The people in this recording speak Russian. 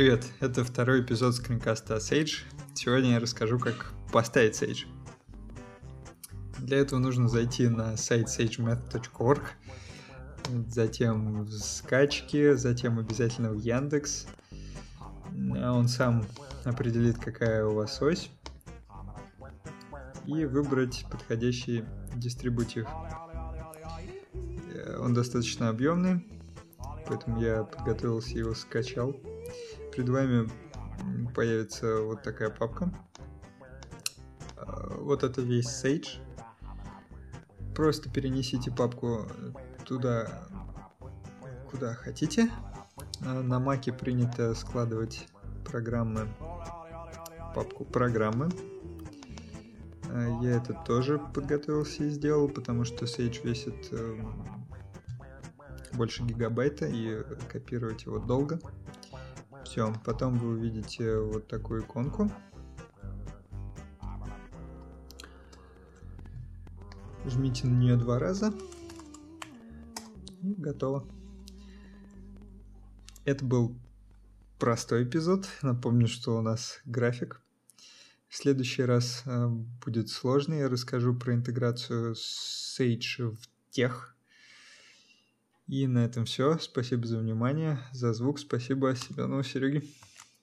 Привет, это второй эпизод скринкаста Sage. Сегодня я расскажу, как поставить Sage. Для этого нужно зайти на сайт sagemath.org, затем в скачки, затем обязательно в Яндекс. Он сам определит, какая у вас ось, и выбрать подходящий дистрибутив. Он достаточно объемный, поэтому я подготовился, его скачал. Перед вами появится вот такая папка. Вот это весь Sage. Просто перенесите папку туда, куда хотите. На Маке принято складывать программы, папку программы. Я это тоже подготовился и сделал, потому что Sage весит больше гигабайта и копировать его долго. Все, потом вы увидите вот такую иконку. Жмите на нее два раза. И готово. Это был простой эпизод. Напомню, что у нас график. В следующий раз э, будет сложный. Я расскажу про интеграцию Sage в тех. И на этом все. Спасибо за внимание, за звук. Спасибо Семену Сереге.